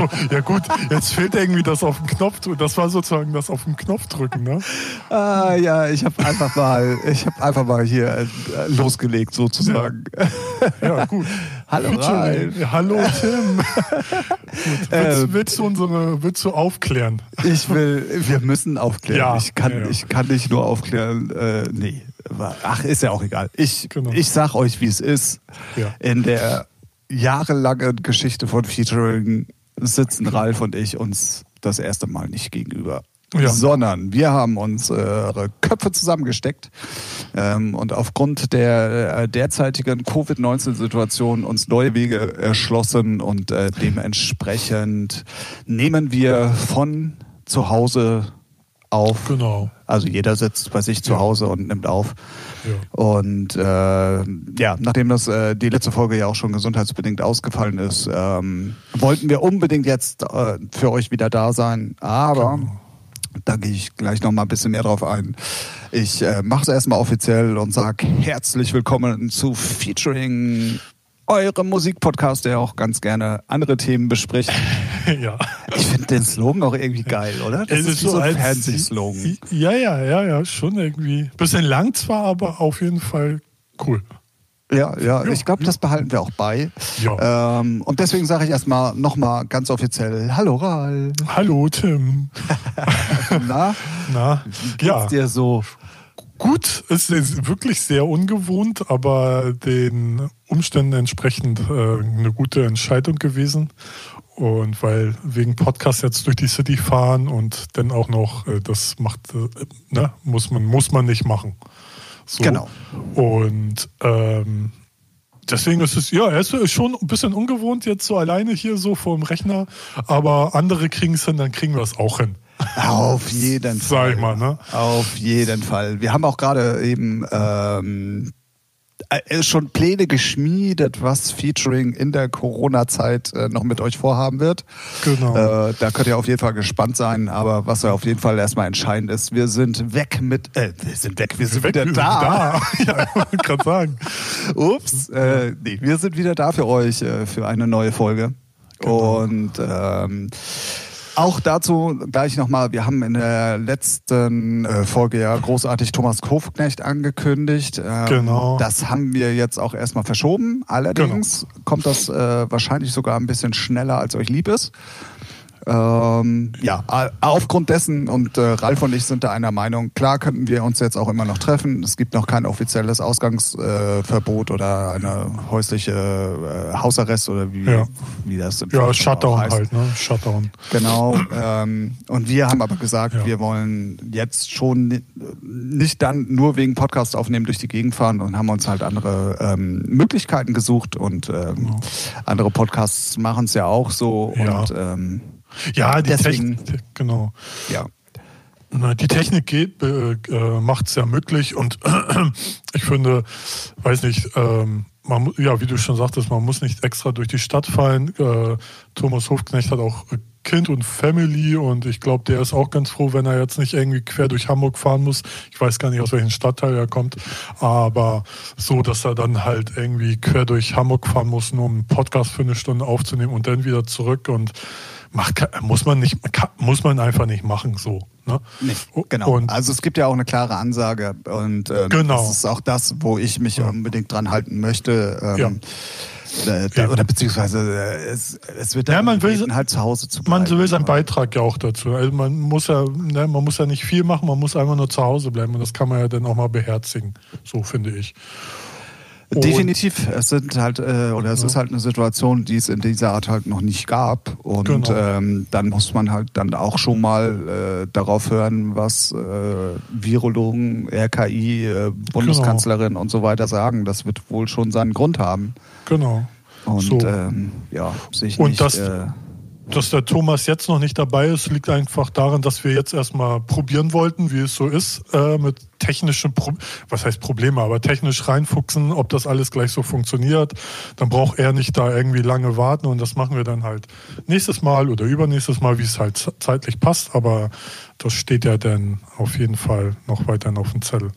Achso, ja gut, jetzt fehlt irgendwie das auf dem Knopf. Das war sozusagen das auf dem Knopf drücken, ne? Ah, ja, ich habe einfach mal, ich habe einfach mal hier äh, losgelegt sozusagen. Ja, ja gut. Hallo Ralf. Hallo Tim. gut. Willst, ähm, willst, du unsere, willst du aufklären? Ich will, wir müssen aufklären. Ja, ich kann, ja, ja. ich kann nicht nur aufklären. Äh, nee, ach, ist ja auch egal. Ich, genau. ich sag euch, wie es ist. In der jahrelangen Geschichte von Featuring sitzen Ralf und ich uns das erste Mal nicht gegenüber. Ja. sondern wir haben unsere Köpfe zusammengesteckt ähm, und aufgrund der äh, derzeitigen Covid-19-Situation uns neue Wege erschlossen und äh, dementsprechend nehmen wir von zu Hause auf. Genau. Also jeder sitzt bei sich zu Hause und nimmt auf. Ja. Und äh, ja, nachdem das äh, die letzte Folge ja auch schon gesundheitsbedingt ausgefallen ist, ähm, wollten wir unbedingt jetzt äh, für euch wieder da sein. Aber genau. da gehe ich gleich noch mal ein bisschen mehr drauf ein. Ich äh, mache es erstmal offiziell und sage herzlich willkommen zu Featuring eurem Musikpodcast, der auch ganz gerne andere Themen bespricht. ja. Ich finde den Slogan auch irgendwie geil, oder? Das es ist, ist so ein Fernsehslogan. Ja, ja, ja, ja, schon irgendwie. Bisschen lang zwar, aber auf jeden Fall cool. Ja, ja, ich glaube, das behalten wir auch bei. Ja. Ähm, und deswegen sage ich erstmal nochmal ganz offiziell: Hallo Ral. Hallo Tim. Na? Na? Wie geht's ja. dir so? Gut, es ist wirklich sehr ungewohnt, aber den Umständen entsprechend äh, eine gute Entscheidung gewesen. Und weil wegen Podcast jetzt durch die City fahren und dann auch noch, äh, das macht, äh, ne, muss man, muss man nicht machen. So. Genau. Und ähm, deswegen ist es, ja, es ist schon ein bisschen ungewohnt jetzt so alleine hier so vor dem Rechner, aber andere kriegen es hin, dann kriegen wir es auch hin. Auf jeden Fall. Sag ich mal, ne? Auf jeden Fall. Wir haben auch gerade eben ähm, äh, schon Pläne geschmiedet, was Featuring in der Corona-Zeit äh, noch mit euch vorhaben wird. Genau. Äh, da könnt ihr auf jeden Fall gespannt sein. Aber was ja auf jeden Fall erstmal entscheidend ist, wir sind weg mit, äh, wir sind weg, wir sind weg, wieder wir da. Sind da. ja, wollte gerade sagen. Ups, äh, nee, wir sind wieder da für euch, äh, für eine neue Folge. Genau. Und ähm, auch dazu gleich nochmal, wir haben in der letzten äh, Folge ja großartig Thomas Kofknecht angekündigt. Ähm, genau. Das haben wir jetzt auch erstmal verschoben. Allerdings genau. kommt das äh, wahrscheinlich sogar ein bisschen schneller, als euch lieb ist. Ähm, ja, aufgrund dessen und äh, Ralf und ich sind da einer Meinung, klar könnten wir uns jetzt auch immer noch treffen. Es gibt noch kein offizielles Ausgangsverbot äh, oder eine häusliche äh, Hausarrest oder wie, ja. wie das im Ja, Shutdown halt, ne? Shutdown. Genau. Ähm, und wir haben aber gesagt, ja. wir wollen jetzt schon nicht dann nur wegen Podcast aufnehmen durch die Gegend fahren und haben uns halt andere ähm, Möglichkeiten gesucht und ähm, genau. andere Podcasts machen es ja auch so ja. und ähm, ja, die Deswegen, Technik, genau. Ja. Die Technik geht, äh, macht es ja möglich und ich finde, weiß nicht, ähm, man, ja, wie du schon sagtest, man muss nicht extra durch die Stadt fallen. Äh, Thomas Hofknecht hat auch Kind und Family und ich glaube, der ist auch ganz froh, wenn er jetzt nicht irgendwie quer durch Hamburg fahren muss. Ich weiß gar nicht, aus welchem Stadtteil er kommt, aber so, dass er dann halt irgendwie quer durch Hamburg fahren muss, nur um einen Podcast für eine Stunde aufzunehmen und dann wieder zurück und macht, muss man nicht, muss man einfach nicht machen so. Ne? Nee, genau. Und also es gibt ja auch eine klare Ansage und äh, genau. das ist auch das, wo ich mich ja. unbedingt dran halten möchte. Ähm, ja. Äh, oder beziehungsweise äh, es, es wird ja, man will, halt zu Hause zu bleiben. Man will seinen Beitrag ja auch dazu. Also man muss ja, ne, man muss ja nicht viel machen, man muss einfach nur zu Hause bleiben und das kann man ja dann auch mal beherzigen. So finde ich. Definitiv. Es sind halt, äh, oder es ja. ist halt eine Situation, die es in dieser Art halt noch nicht gab. Und genau. ähm, dann muss man halt dann auch schon mal äh, darauf hören, was äh, Virologen, RKI, äh, Bundeskanzlerin genau. und so weiter sagen. Das wird wohl schon seinen Grund haben. Genau. Und so. ähm, ja, sich und nicht. Das, äh, dass der Thomas jetzt noch nicht dabei ist, liegt einfach daran, dass wir jetzt erstmal probieren wollten, wie es so ist, äh, mit technischen, Pro was heißt Probleme, aber technisch reinfuchsen, ob das alles gleich so funktioniert. Dann braucht er nicht da irgendwie lange warten und das machen wir dann halt nächstes Mal oder übernächstes Mal, wie es halt zeitlich passt. Aber das steht ja dann auf jeden Fall noch weiterhin auf dem Zettel.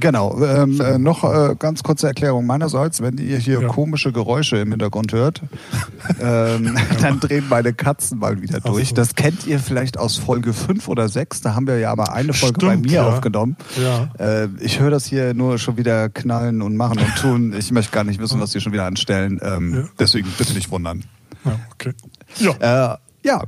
Genau. Ähm, äh, noch äh, ganz kurze Erklärung meinerseits. Wenn ihr hier ja. komische Geräusche im Hintergrund hört, ähm, dann drehen meine Katzen mal wieder durch. So. Das kennt ihr vielleicht aus Folge 5 oder 6. Da haben wir ja aber eine Folge Stimmt, bei mir ja. aufgenommen. Ja. Äh, ich höre das hier nur schon wieder knallen und machen und tun. Ich möchte gar nicht wissen, was sie schon wieder anstellen. Ähm, deswegen bitte nicht wundern. Ja, okay. Ja. Ja,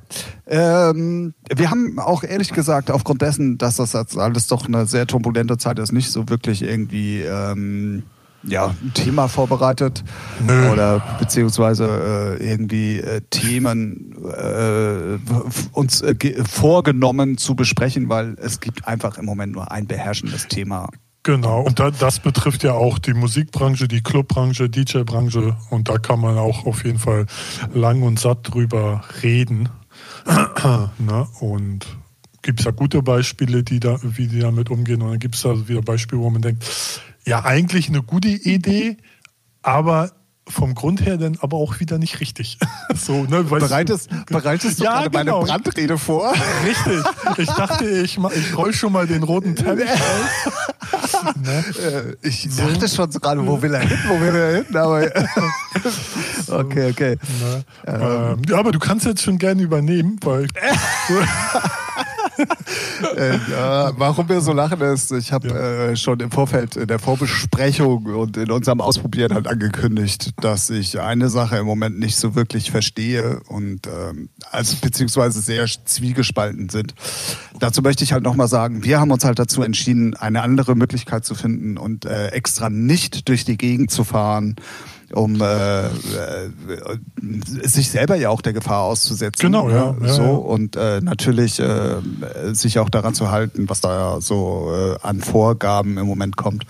ähm, wir haben auch ehrlich gesagt, aufgrund dessen, dass das alles doch eine sehr turbulente Zeit ist, nicht so wirklich irgendwie ähm, ja, ein Thema vorbereitet Nö. oder beziehungsweise äh, irgendwie äh, Themen äh, uns äh, vorgenommen zu besprechen, weil es gibt einfach im Moment nur ein beherrschendes Thema. Genau, und da, das betrifft ja auch die Musikbranche, die Clubbranche, DJ-Branche und da kann man auch auf jeden Fall lang und satt drüber reden. ne? Und gibt es ja gute Beispiele, die da, wie die damit umgehen und dann gibt es da wieder Beispiele, wo man denkt, ja, eigentlich eine gute Idee, aber vom Grund her dann aber auch wieder nicht richtig. so, ne, bereitest, bereitest du ja, gerade genau. meine Brandrede vor? Richtig. Ich dachte, ich, ich roll schon mal den roten Teppich aus. ne? Äh, ich so. dachte schon gerade, wo will er hin, wo will er hin? Aber okay, okay. Ne? Ähm. Ja, aber du kannst jetzt schon gerne übernehmen, weil äh, ja, warum wir so lachen ist, ich habe ja. äh, schon im Vorfeld in der Vorbesprechung und in unserem Ausprobieren halt angekündigt, dass ich eine Sache im Moment nicht so wirklich verstehe und ähm, also beziehungsweise sehr zwiegespalten sind. Dazu möchte ich halt nochmal sagen, wir haben uns halt dazu entschieden, eine andere Möglichkeit zu finden und äh, extra nicht durch die Gegend zu fahren um äh, äh, sich selber ja auch der Gefahr auszusetzen. Genau, ja. Ne? ja so ja. und äh, natürlich äh, sich auch daran zu halten, was da so äh, an Vorgaben im Moment kommt.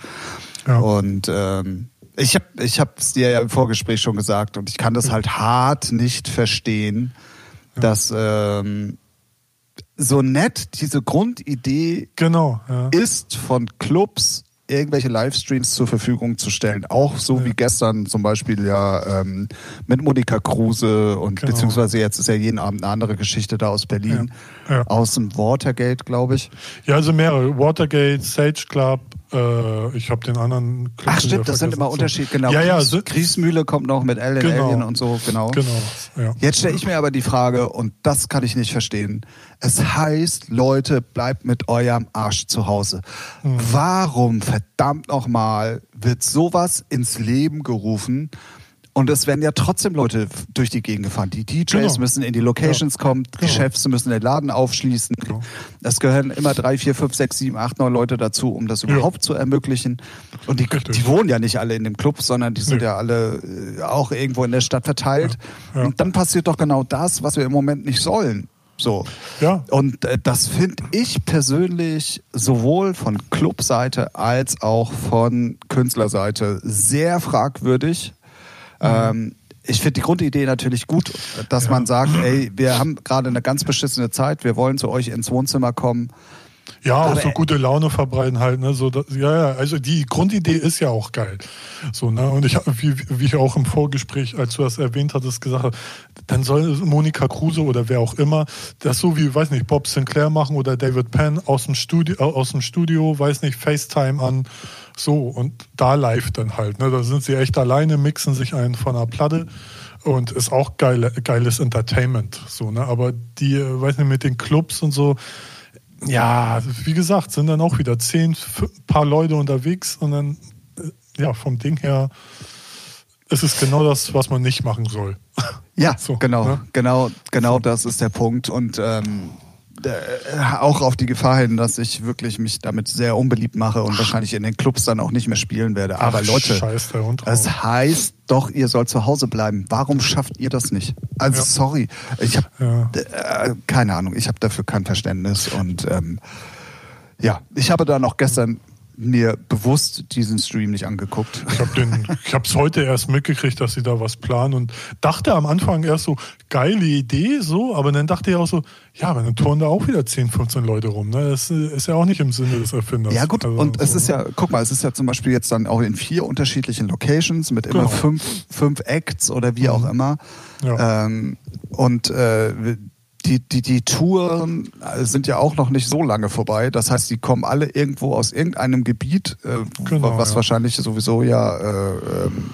Ja. Und ähm, ich habe ich es dir ja im Vorgespräch schon gesagt und ich kann das halt hart nicht verstehen, dass ähm, so nett diese Grundidee genau, ist von Clubs irgendwelche Livestreams zur Verfügung zu stellen. Auch so ja. wie gestern zum Beispiel ja ähm, mit Monika Kruse und genau. beziehungsweise jetzt ist ja jeden Abend eine andere Geschichte da aus Berlin. Ja. Ja. Aus dem Watergate, glaube ich. Ja, also mehrere. Watergate, Sage Club, äh, ich habe den anderen Club Ach stimmt, das sind immer Unterschiede. Genau. Ja, ja. Gries, Griesmühle kommt noch mit Alien genau. Alien und so, genau. Genau. Ja. Jetzt stelle ich mir aber die Frage, und das kann ich nicht verstehen. Es heißt, Leute, bleibt mit eurem Arsch zu Hause. Mhm. Warum, verdammt nochmal, wird sowas ins Leben gerufen? Und es werden ja trotzdem Leute durch die Gegend gefahren. Die DJs genau. müssen in die Locations ja. kommen, die genau. Chefs müssen den Laden aufschließen. Genau. Es gehören immer drei, vier, fünf, sechs, sieben, acht, neun Leute dazu, um das überhaupt ja. zu ermöglichen. Und die, die, wohnen ja nicht alle in dem Club, sondern die sind nee. ja alle äh, auch irgendwo in der Stadt verteilt. Ja. Und dann passiert doch genau das, was wir im Moment nicht sollen. So. Ja. Und äh, das finde ich persönlich sowohl von Clubseite als auch von Künstlerseite sehr fragwürdig. Ähm, ich finde die Grundidee natürlich gut, dass ja. man sagt, ey, wir haben gerade eine ganz beschissene Zeit, wir wollen zu euch ins Wohnzimmer kommen. Ja, auch so gute Laune verbreiten halt, ne? So, dass, ja, ja, also die Grundidee ist ja auch geil. So, ne? Und ich wie, wie ich auch im Vorgespräch, als du das erwähnt hattest, gesagt habe, dann soll Monika Kruse oder wer auch immer das so wie, weiß nicht, Bob Sinclair machen oder David Penn aus dem Studio, aus dem Studio, weiß nicht, FaceTime an so, und da live dann halt. Ne? Da sind sie echt alleine, mixen sich einen von einer Platte und ist auch geile, geiles Entertainment. So, ne? Aber die, äh, weiß nicht, mit den Clubs und so, ja, wie gesagt, sind dann auch wieder zehn, paar Leute unterwegs und dann, äh, ja, vom Ding her ist es genau das, was man nicht machen soll. Ja, so, genau, ne? genau, genau das ist der Punkt. Und ähm, äh, auch auf die Gefahr hin, dass ich wirklich mich damit sehr unbeliebt mache und wahrscheinlich in den Clubs dann auch nicht mehr spielen werde. Aber Ach, Leute, es heißt doch, ihr sollt zu Hause bleiben. Warum schafft ihr das nicht? Also ja. sorry, ich habe ja. äh, keine Ahnung, ich habe dafür kein Verständnis und ähm, ja, ich habe dann auch gestern mir bewusst diesen Stream nicht angeguckt. Ich habe es heute erst mitgekriegt, dass sie da was planen und dachte am Anfang erst so, geile Idee, so, aber dann dachte ich auch so, ja, aber dann turnen da auch wieder 10, 15 Leute rum. Ne? Das ist ja auch nicht im Sinne des Erfinders. Ja, gut, also, und so, es ist ja, guck mal, es ist ja zum Beispiel jetzt dann auch in vier unterschiedlichen Locations mit immer genau. fünf, fünf Acts oder wie auch mhm. immer. Ja. Ähm, und äh, die, die, die Touren sind ja auch noch nicht so lange vorbei. Das heißt, die kommen alle irgendwo aus irgendeinem Gebiet, äh, genau, was ja. wahrscheinlich sowieso ja äh, ähm,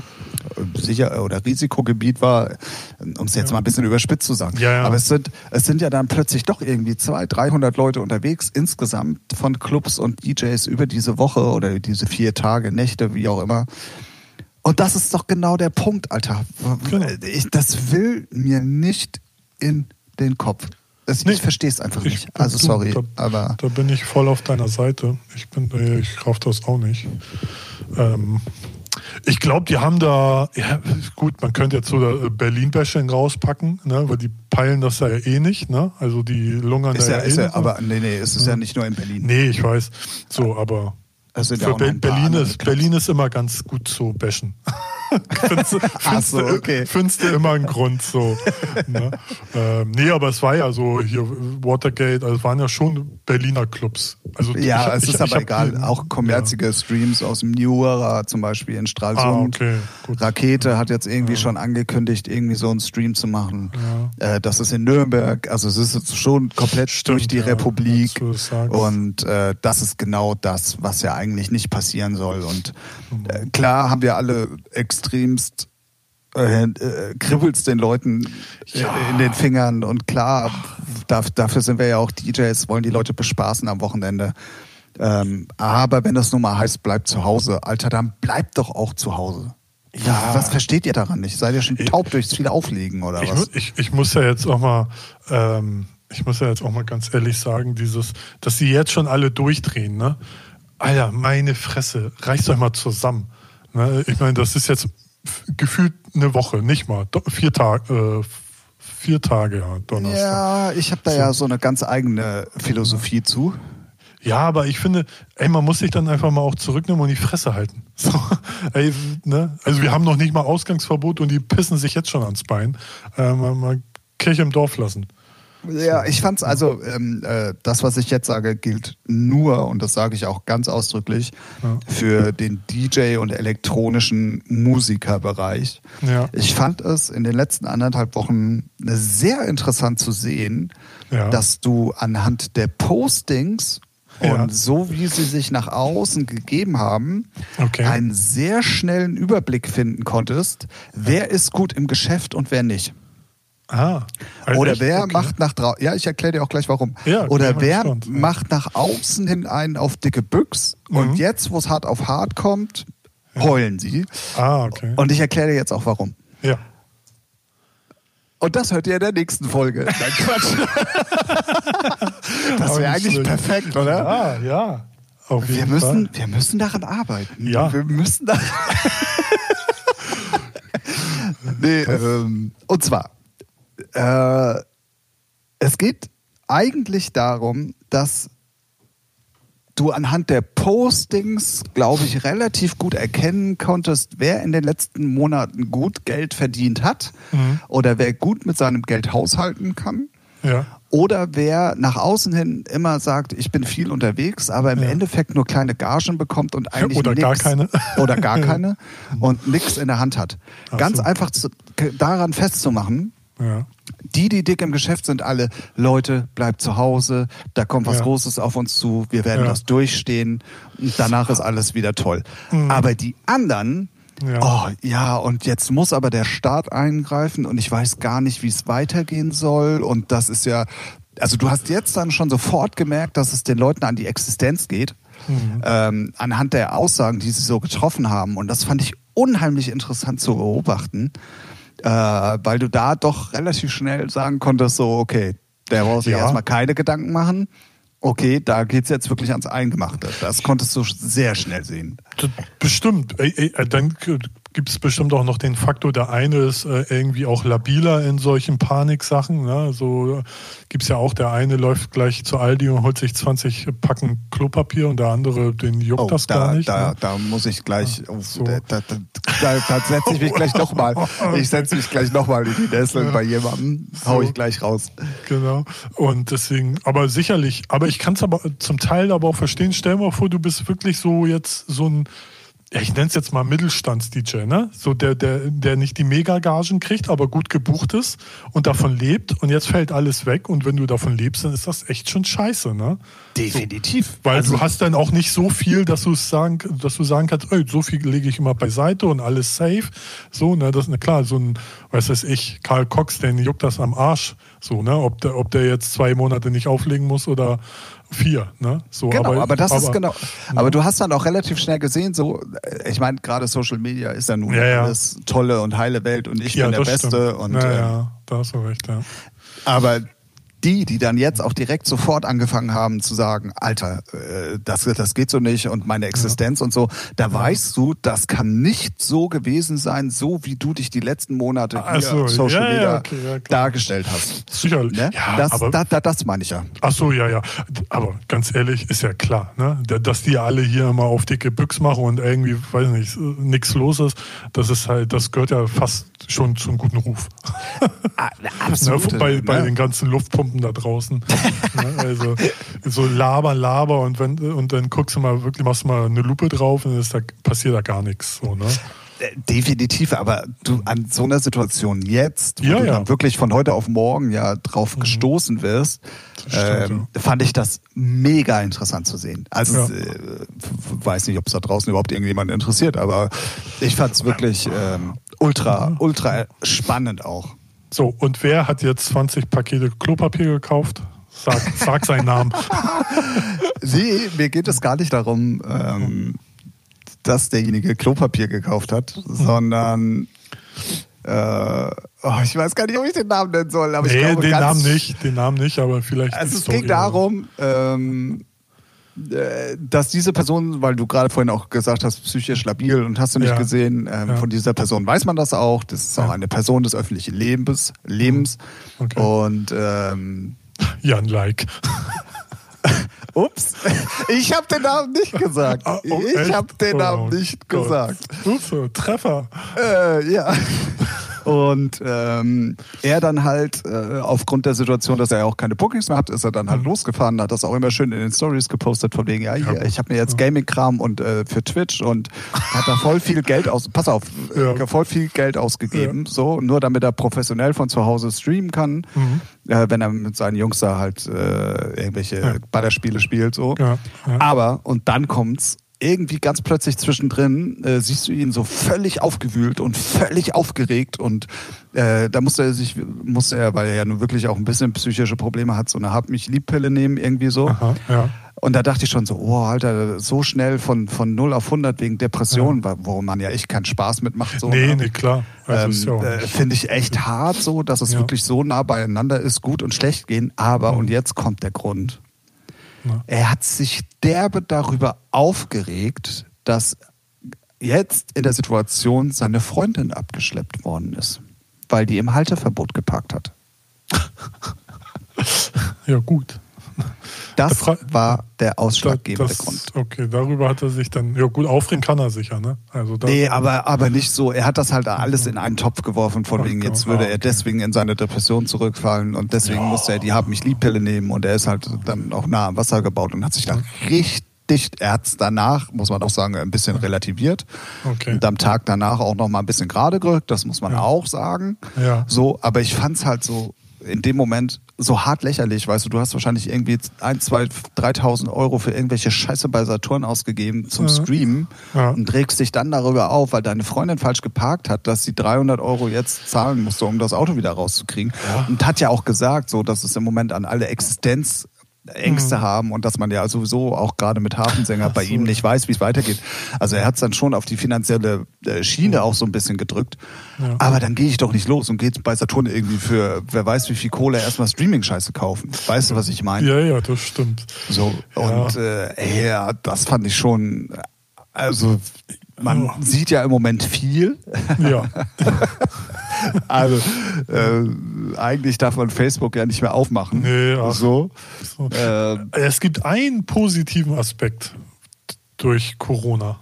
sicher oder Risikogebiet war, um es jetzt ja. mal ein bisschen überspitzt zu sagen. Ja. Aber es sind, es sind ja dann plötzlich doch irgendwie 200, 300 Leute unterwegs insgesamt von Clubs und DJs über diese Woche oder diese vier Tage, Nächte, wie auch immer. Und das ist doch genau der Punkt, Alter. Genau. Ich, das will mir nicht in den Kopf. Ich nee, verstehe es einfach nicht. Also sorry, da, aber da bin ich voll auf deiner Seite. Ich bin, ich rauf das auch nicht. Ähm, ich glaube, die haben da, ja, gut, man könnte jetzt so Berlin-Bashing rauspacken, ne, weil die peilen das ja eh nicht, ne? Also die lungern ist da ja, ja, ist eh ja Aber nee, nee, es ist ja. ja nicht nur in Berlin. Nee, ich weiß. So, aber für Be Berlin, ist, Berlin ist immer ganz gut zu bashen. findest, findest, so, okay. findest du immer einen Grund so. ne? ähm, nee, aber es war ja so, hier Watergate, also es waren ja schon Berliner Clubs. Also ja, ich, es ist ich, aber ich egal. Den, auch kommerzige ja. Streams aus dem Newer zum Beispiel in Stralsund. Ah, okay. Rakete hat jetzt irgendwie ja. schon angekündigt, irgendwie so einen Stream zu machen. Ja. Äh, das ist in Nürnberg, also es ist jetzt schon komplett Stimmt, durch die Republik. Und äh, das ist genau das, was ja eigentlich nicht passieren soll. Und äh, klar haben wir alle extremst äh, äh, kribbelt's den Leuten äh, ja. in den Fingern und klar, da, dafür sind wir ja auch DJs, wollen die Leute bespaßen am Wochenende. Ähm, aber wenn das nun mal heißt, bleibt zu Hause, Alter, dann bleibt doch auch zu Hause. Ja. Was versteht ihr daran nicht? Seid ihr schon taub durchs viele Auflegen oder ich, was? Ich, ich muss ja jetzt auch mal, ähm, ich muss ja jetzt auch mal ganz ehrlich sagen, dieses, dass sie jetzt schon alle durchdrehen, ne? Alter, meine Fresse, reißt euch mal zusammen. Ne? Ich meine, das ist jetzt gefühlt eine Woche, nicht mal. Vier Tage, äh, vier Tage, ja, Donnerstag. Ja, ich habe da so. ja so eine ganz eigene Philosophie zu. Ja, aber ich finde, ey, man muss sich dann einfach mal auch zurücknehmen und die Fresse halten. So, ey, ne? Also wir haben noch nicht mal Ausgangsverbot und die pissen sich jetzt schon ans Bein. Äh, mal, mal Kirche im Dorf lassen. Ja, ich fand's also, ähm, äh, das, was ich jetzt sage, gilt nur, und das sage ich auch ganz ausdrücklich, ja. für den DJ- und elektronischen Musikerbereich. Ja. Ich fand es in den letzten anderthalb Wochen sehr interessant zu sehen, ja. dass du anhand der Postings und so wie sie sich nach außen gegeben haben, okay. einen sehr schnellen Überblick finden konntest, wer ist gut im Geschäft und wer nicht. Ah, also Oder wer okay. macht nach draußen, ja, ich erkläre dir auch gleich warum. Ja, Oder wer gespannt, macht nach außen hin einen auf dicke Büchs mhm. und jetzt, wo es hart auf hart kommt, heulen sie. Ah, okay. Und ich erkläre dir jetzt auch warum. Ja. Und das hört ihr in der nächsten Folge. Nein, Quatsch. das wäre eigentlich perfekt, oder? Ja, ja. Auf wir, müssen, wir müssen daran arbeiten. Ja. Wir müssen daran. nee, ähm, und zwar, äh, es geht eigentlich darum, dass du anhand der Postings, glaube ich, relativ gut erkennen konntest, wer in den letzten Monaten gut Geld verdient hat mhm. oder wer gut mit seinem Geld haushalten kann. Ja. Oder wer nach außen hin immer sagt, ich bin viel unterwegs, aber im ja. Endeffekt nur kleine Gagen bekommt und eigentlich oder nix, gar keine oder gar keine und nichts in der Hand hat. Ach Ganz so. einfach zu, daran festzumachen, ja. Die, die dick im Geschäft sind, alle Leute, bleibt zu Hause, da kommt was ja. Großes auf uns zu, wir werden ja. das durchstehen und danach ist alles wieder toll. Mhm. Aber die anderen, ja. oh ja, und jetzt muss aber der Staat eingreifen und ich weiß gar nicht, wie es weitergehen soll und das ist ja, also du hast jetzt dann schon sofort gemerkt, dass es den Leuten an die Existenz geht. Mhm. Ähm, anhand der Aussagen, die sie so getroffen haben. Und das fand ich unheimlich interessant zu beobachten äh, weil du da doch relativ schnell sagen konntest, so, okay, der braucht sich ja. erstmal keine Gedanken machen. Okay, da geht's jetzt wirklich ans Eingemachte. Das konntest du sehr schnell sehen. Bestimmt. Dann gibt es bestimmt auch noch den Faktor, der eine ist äh, irgendwie auch labiler in solchen Paniksachen. Ne? So gibt es ja auch, der eine läuft gleich zu Aldi und holt sich 20 Packen Klopapier und der andere, den juckt oh, das da, gar nicht. Da, ne? da muss ich gleich, oh, so. da, da, da, da setze ich mich gleich nochmal. Ich setze mich gleich nochmal in die Nesseln ja. bei jemandem, hau ich gleich raus. Genau. Und deswegen, aber sicherlich, aber ich kann es aber zum Teil aber auch verstehen. Stell dir mal vor, du bist wirklich so jetzt so ein ich nenne es jetzt mal Mittelstands-DJ, ne? So der, der, der nicht die Megagagen kriegt, aber gut gebucht ist und davon lebt und jetzt fällt alles weg und wenn du davon lebst, dann ist das echt schon scheiße, ne? Definitiv. So, weil also, du hast dann auch nicht so viel, dass du sagen, dass du sagen kannst, ey, so viel lege ich immer beiseite und alles safe. So, ne? Das ist ne, klar, so ein, weiß das ich, Karl Cox, den juckt das am Arsch. So, ne? Ob der, ob der jetzt zwei Monate nicht auflegen muss oder vier, ne? So, genau, aber, aber das aber, ist genau. Aber du hast dann auch relativ schnell gesehen, so, ich meine, gerade Social Media ist ja nun ja, ja. alles tolle und heile Welt und ich ja, bin der Beste stimmt. und. Ja, ja, ähm, da hast du recht, ja. Aber die, die dann jetzt auch direkt sofort angefangen haben zu sagen, Alter, äh, das, das geht so nicht und meine Existenz ja. und so, da ja. weißt du, das kann nicht so gewesen sein, so wie du dich die letzten Monate hier so, Social ja, Media okay, dargestellt hast. Sicherlich. Ne? Ja, das, aber, da, da, das meine ich ja. Ach so, ja, ja. Aber ganz ehrlich, ist ja klar, ne? dass die alle hier immer auf dicke Büchs machen und irgendwie, weiß nicht, nichts los ist, das ist halt, das gehört ja fast schon zum guten Ruf. Ah, absolut. ne? Bei, bei ne? den ganzen Luftpumpen Pumpen da draußen. Ne, also so laber, laber und wenn und dann guckst du mal wirklich, machst du mal eine Lupe drauf und ist da, passiert da gar nichts. So, ne? Äh, definitiv, aber du an so einer Situation jetzt, wo ja, du ja. dann wirklich von heute auf morgen ja drauf mhm. gestoßen wirst, stimmt, ja. fand ich das mega interessant zu sehen. Also äh, weiß nicht, ob es da draußen überhaupt irgendjemand interessiert, aber ich fand es wirklich ähm, ultra, ultra spannend auch. So, und wer hat jetzt 20 Pakete Klopapier gekauft? Sag, sag seinen Namen. nee, mir geht es gar nicht darum, ähm, dass derjenige Klopapier gekauft hat, sondern äh, oh, ich weiß gar nicht, ob ich den Namen nennen soll. Aber nee, ich glaube, den Namen nicht, den Namen nicht, aber vielleicht. Also es ging darum, ähm, äh, dass diese Person, weil du gerade vorhin auch gesagt hast, psychisch labil und hast du nicht ja. gesehen, ähm, ja. von dieser Person weiß man das auch. Das ist auch ja. eine Person des öffentlichen Lebens. Lebens. Okay. Und ähm, Jan Like. Ups, ich habe den Namen nicht gesagt. Ah, oh, ich habe den Namen oh, nicht Gott. gesagt. Ups, Treffer. Äh, ja. Und ähm, er dann halt, äh, aufgrund der Situation, dass er ja auch keine Bookings mehr hat, ist er dann halt mhm. losgefahren, hat das auch immer schön in den Stories gepostet, von wegen, ja, hier, ja. ich habe mir jetzt Gaming-Kram und äh, für Twitch und hat da voll viel Geld aus, pass auf, ja. äh, voll viel Geld ausgegeben, ja. so, nur damit er professionell von zu Hause streamen kann, mhm. äh, wenn er mit seinen Jungs da halt äh, irgendwelche ja. Ballerspiele spielt, so. Aber, und dann kommt's, irgendwie ganz plötzlich zwischendrin äh, siehst du ihn so völlig aufgewühlt und völlig aufgeregt und äh, da musste er sich, musste er, weil er ja nun wirklich auch ein bisschen psychische Probleme hat, so eine Hab mich Liebpille nehmen irgendwie so. Aha, ja. Und da dachte ich schon so, oh Alter, so schnell von, von 0 auf 100 wegen Depressionen, ja. wo man ja echt keinen Spaß mitmacht. So, nee, ne? nee, klar. Also ähm, äh, Finde ich echt hart so, dass es ja. wirklich so nah beieinander ist, gut und schlecht gehen. Aber, mhm. und jetzt kommt der Grund. Ja. Er hat sich derbe darüber aufgeregt, dass jetzt in der Situation seine Freundin abgeschleppt worden ist, weil die im Halteverbot geparkt hat. ja, gut. Das war der ausschlaggebende das, Grund. Okay, darüber hat er sich dann, ja gut, aufregen kann er sicher, ne? Also nee, aber, aber nicht so. Er hat das halt alles in einen Topf geworfen, von wegen, jetzt würde er deswegen in seine Depression zurückfallen und deswegen ja. musste er die Hab mich Liebpille nehmen und er ist halt dann auch nah am Wasser gebaut und hat sich dann richtig er hat es danach, muss man auch sagen, ein bisschen relativiert. Okay. Und am Tag danach auch noch mal ein bisschen gerade gerückt, das muss man ja. auch sagen. Ja. So, aber ich fand es halt so in dem Moment so hart lächerlich, weißt du, du hast wahrscheinlich irgendwie ein, zwei, 3.000 Euro für irgendwelche Scheiße bei Saturn ausgegeben zum ja. Streamen ja. und regst dich dann darüber auf, weil deine Freundin falsch geparkt hat, dass sie 300 Euro jetzt zahlen musste, um das Auto wieder rauszukriegen. Ja. Und hat ja auch gesagt, so, dass es im Moment an alle Existenz Ängste mhm. haben und dass man ja sowieso auch gerade mit Hafensänger bei ihm nicht weiß, wie es weitergeht. Also er hat es dann schon auf die finanzielle äh, Schiene mhm. auch so ein bisschen gedrückt. Ja. Aber dann gehe ich doch nicht los und gehe bei Saturn irgendwie für wer weiß wie viel Kohle erstmal Streaming-Scheiße kaufen. Weißt du, was ich meine? Ja, ja, das stimmt. So, und ja. äh, ja, das fand ich schon, also man oh. sieht ja im Moment viel. Ja. also äh, eigentlich darf man Facebook ja nicht mehr aufmachen. Nee, ach, so. so. Äh, es gibt einen positiven Aspekt durch Corona.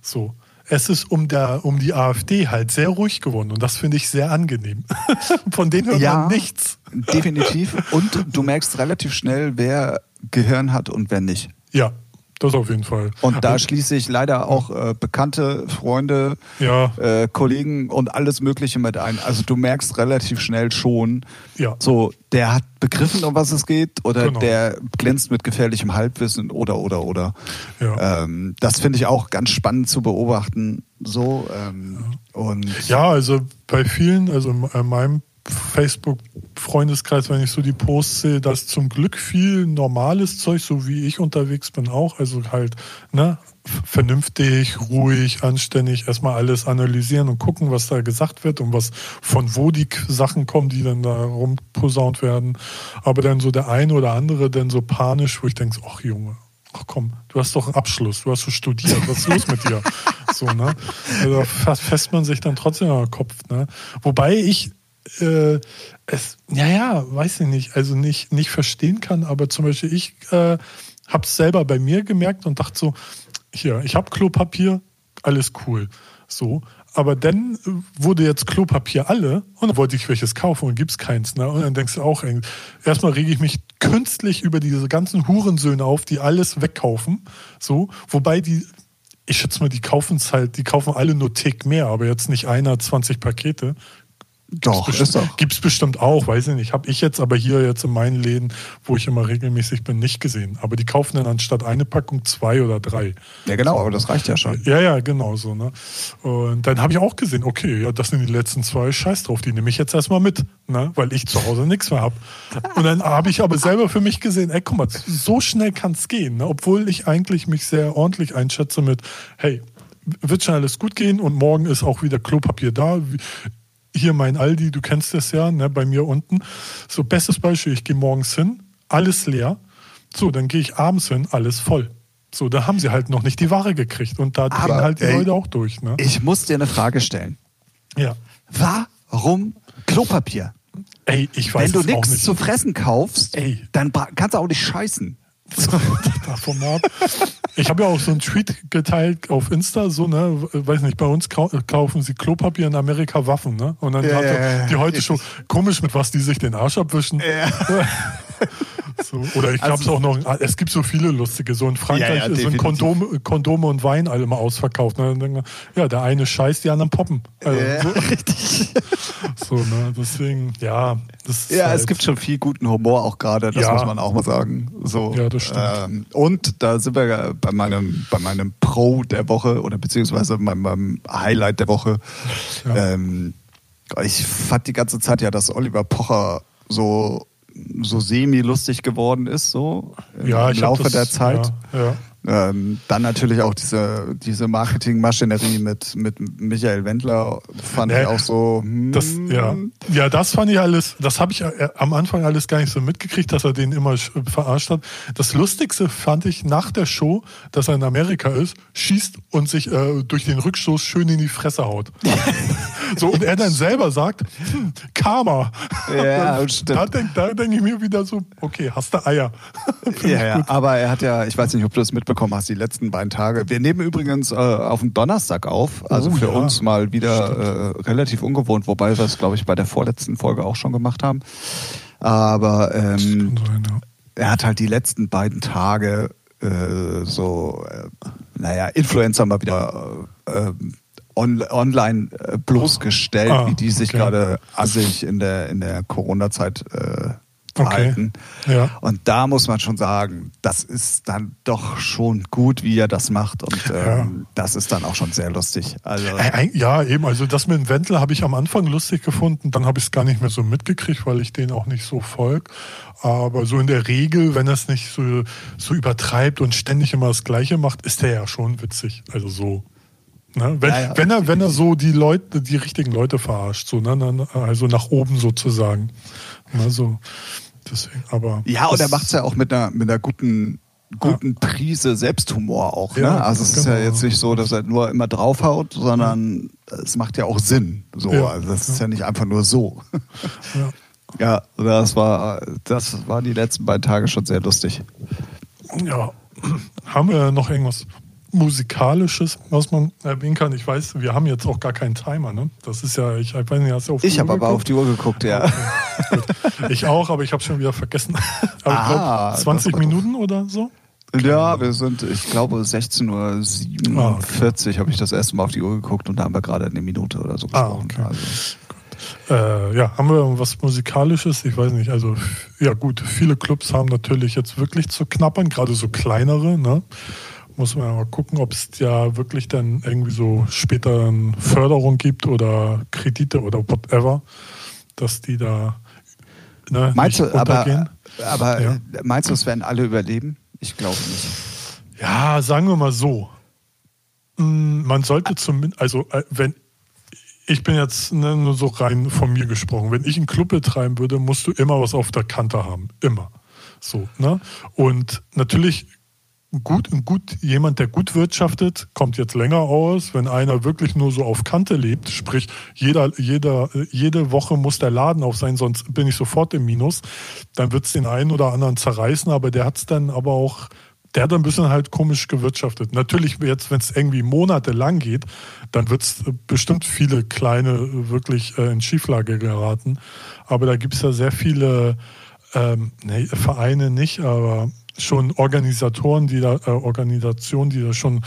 So. Es ist um, der, um die AfD halt sehr ruhig geworden und das finde ich sehr angenehm. Von denen hört ja, man nichts. Definitiv. Und du merkst relativ schnell, wer Gehirn hat und wer nicht. Ja, das auf jeden Fall. Und da schließe ich leider auch äh, bekannte Freunde, ja. äh, Kollegen und alles Mögliche mit ein. Also du merkst relativ schnell schon, ja. so der hat begriffen, um was es geht, oder genau. der glänzt mit gefährlichem Halbwissen oder oder oder. Ja. Ähm, das finde ich auch ganz spannend zu beobachten. So ähm, und ja, also bei vielen, also in meinem Facebook-Freundeskreis, wenn ich so die Posts sehe, dass zum Glück viel normales Zeug, so wie ich unterwegs bin, auch. Also halt, ne, vernünftig, ruhig, anständig, erstmal alles analysieren und gucken, was da gesagt wird und was von wo die Sachen kommen, die dann da rumposaunt werden. Aber dann so der eine oder andere dann so panisch, wo ich denke, ach Junge, ach komm, du hast doch einen Abschluss, du hast so studiert, was ist los mit dir? So, ne? Also fest man sich dann trotzdem am Kopf, ne? Wobei ich äh, es, ja, ja, weiß ich nicht, also nicht, nicht verstehen kann, aber zum Beispiel ich äh, habe es selber bei mir gemerkt und dachte so, hier, ich habe Klopapier, alles cool. So, aber dann wurde jetzt Klopapier alle und wollte ich welches kaufen und gibt es keins. Ne? Und dann denkst du auch, erstmal rege ich mich künstlich über diese ganzen Hurensöhne auf, die alles wegkaufen. So, wobei die, ich schätze mal, die kaufen es halt, die kaufen alle nur Tick mehr, aber jetzt nicht einer 20 Pakete. Doch, gibt's ist doch. Gibt es bestimmt auch, weiß ich nicht. Habe ich jetzt aber hier jetzt in meinen Läden, wo ich immer regelmäßig bin, nicht gesehen. Aber die kaufen dann anstatt eine Packung zwei oder drei. Ja, genau, so. aber das reicht ja schon. Ja, ja, genau so. Ne? Und dann habe ich auch gesehen, okay, ja, das sind die letzten zwei, scheiß drauf, die nehme ich jetzt erstmal mit, ne? weil ich zu Hause nichts mehr habe. Und dann habe ich aber selber für mich gesehen, ey, guck mal, so schnell kann es gehen. Ne? Obwohl ich eigentlich mich sehr ordentlich einschätze mit, hey, wird schon alles gut gehen und morgen ist auch wieder Klopapier da hier mein Aldi, du kennst das ja, ne, bei mir unten. So, bestes Beispiel, ich gehe morgens hin, alles leer. So, dann gehe ich abends hin, alles voll. So, da haben sie halt noch nicht die Ware gekriegt und da drehen halt die ey, Leute auch durch. Ne? Ich muss dir eine Frage stellen. Ja. Warum Klopapier? Ey, ich weiß Wenn du nichts zu fressen kaufst, ey. dann kannst du auch nicht scheißen. Format. Ich habe ja auch so einen Tweet geteilt auf Insta, so, ne, weiß nicht, bei uns kaufen sie Klopapier in Amerika Waffen, ne? Und dann ja, hat ja, die heute schon komisch, mit was die sich den Arsch abwischen. Ja. So, oder ich glaube es also, auch noch, es gibt so viele lustige. So in Frankreich ja, ja, sind Kondome, Kondome und Wein alle mal ausverkauft. Ne? Ja, der eine scheißt, die anderen poppen. Also, ja, so. richtig. So, ne? Deswegen, ja. ja, halt es gibt schon viel guten Humor auch gerade, das ja. muss man auch mal sagen. So, ja, das stimmt. Ähm, und da sind wir bei meinem, bei meinem Pro der Woche oder beziehungsweise meinem, meinem Highlight der Woche. Ähm, ich fand die ganze Zeit ja, dass Oliver Pocher so so semi-lustig geworden ist, so ja, im Laufe das, der Zeit. Ja, ja. Ähm, dann natürlich auch diese, diese Marketingmaschinerie mit, mit Michael Wendler fand ja, ich auch so. Hm. Das, ja. ja, das fand ich alles, das habe ich äh, am Anfang alles gar nicht so mitgekriegt, dass er den immer verarscht hat. Das Lustigste fand ich nach der Show, dass er in Amerika ist, schießt und sich äh, durch den Rückstoß schön in die Fresse haut. so, und er dann selber sagt, hm, Karma. Ja, stimmt. Da denke denk ich mir wieder so, okay, hast du Eier. ja, ja, aber er hat ja, ich weiß nicht, ob du das mitbekommen mitbekommen hast, die letzten beiden Tage. Wir nehmen übrigens äh, auf den Donnerstag auf, also oh, für ja. uns mal wieder äh, relativ ungewohnt, wobei wir es, glaube ich, bei der vorletzten Folge auch schon gemacht haben. Aber ähm, sein, ja. er hat halt die letzten beiden Tage äh, so, äh, naja, Influencer mal wieder äh, on, online äh, bloßgestellt, ah, wie die sich okay. gerade assig in der, in der Corona-Zeit äh, verhalten. Okay. Ja. Und da muss man schon sagen, das ist dann doch schon gut, wie er das macht. Und ähm, ja. das ist dann auch schon sehr lustig. Also ja, eben. Also das mit dem Wendel habe ich am Anfang lustig gefunden. Dann habe ich es gar nicht mehr so mitgekriegt, weil ich den auch nicht so folge. Aber so in der Regel, wenn er es nicht so, so übertreibt und ständig immer das Gleiche macht, ist der ja schon witzig. Also so. Ne? Wenn, ja, ja. wenn, er, wenn er so die Leute, die richtigen Leute verarscht, so, ne? also nach oben sozusagen. Ne? So. Deswegen, aber ja, und er macht es ja auch mit einer, mit einer guten, guten ja. Prise Selbsthumor auch. Ne? Also es genau. ist ja genau. jetzt nicht so, dass er nur immer draufhaut, sondern es macht ja auch Sinn. So, also das ist ja nicht einfach nur so. Ja. Ja, das war, das war die letzten beiden Tage schon sehr lustig. Ja. Haben wir noch irgendwas Musikalisches, was man erwähnen kann. Ich weiß, wir haben jetzt auch gar keinen Timer, ne? Das ist ja, ich weiß nicht, hast du auf die Ich habe aber auf die Uhr geguckt, ja. Okay, ich auch, aber ich habe schon wieder vergessen. aber ah, ich glaube, 20 Minuten oder so. Ja, wir sind, ich glaube, 16.47 Uhr ah, okay. habe ich das erste Mal auf die Uhr geguckt und da haben wir gerade eine Minute oder so ah, gesprochen. Ah, okay. also. äh, ja, haben wir was Musikalisches? Ich weiß nicht. Also, ja, gut, viele Clubs haben natürlich jetzt wirklich zu knappern, gerade so kleinere, ne? Muss man ja mal gucken, ob es ja wirklich dann irgendwie so später eine Förderung gibt oder Kredite oder whatever, dass die da ne, meinst du, aber, aber ja. meinst du, es werden alle überleben? Ich glaube nicht. Ja, sagen wir mal so. Mm, man sollte zumindest, also äh, wenn ich bin jetzt ne, nur so rein von mir gesprochen, wenn ich einen Club betreiben würde, musst du immer was auf der Kante haben. Immer. So, ne? Und natürlich gut, gut, jemand, der gut wirtschaftet, kommt jetzt länger aus. Wenn einer wirklich nur so auf Kante lebt, sprich, jeder, jeder, jede Woche muss der Laden auf sein, sonst bin ich sofort im Minus, dann wird es den einen oder anderen zerreißen, aber der hat es dann aber auch, der hat ein bisschen halt komisch gewirtschaftet. Natürlich jetzt, wenn es irgendwie monatelang geht, dann wird es bestimmt viele kleine wirklich äh, in Schieflage geraten. Aber da gibt es ja sehr viele ähm, nee, Vereine nicht, aber schon Organisatoren, die da, äh, Organisationen, die da schon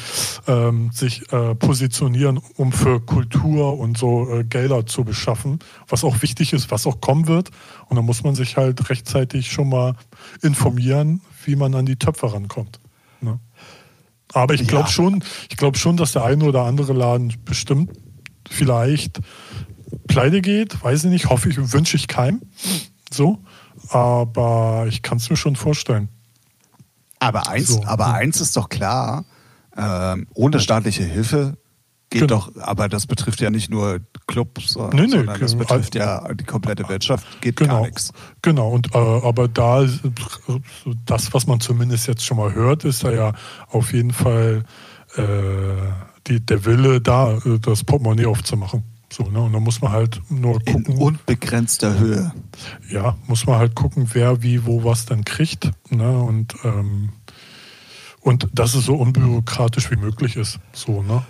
ähm, sich äh, positionieren, um für Kultur und so äh, Gelder zu beschaffen, was auch wichtig ist, was auch kommen wird. Und da muss man sich halt rechtzeitig schon mal informieren, wie man an die Töpfe rankommt. Ne? Aber ich glaube ja. schon, ich glaube schon, dass der eine oder andere Laden bestimmt vielleicht pleite geht, weiß ich nicht, hoffe ich, wünsche ich keinem. So. Aber ich kann es mir schon vorstellen. Aber eins, so. aber eins ist doch klar, ähm, ohne staatliche Hilfe geht genau. doch, aber das betrifft ja nicht nur Clubs, nee, nee, sondern das betrifft ja die komplette Wirtschaft, geht genau, gar nichts. Genau, und äh, aber da, das, was man zumindest jetzt schon mal hört, ist da ja auf jeden Fall äh, die, der Wille da, das Portemonnaie aufzumachen. So, ne? Und da muss man halt nur gucken. In unbegrenzter Höhe. Ja, muss man halt gucken, wer wie wo was dann kriegt. Ne? Und, ähm, und dass es so unbürokratisch wie möglich ist. So, ne?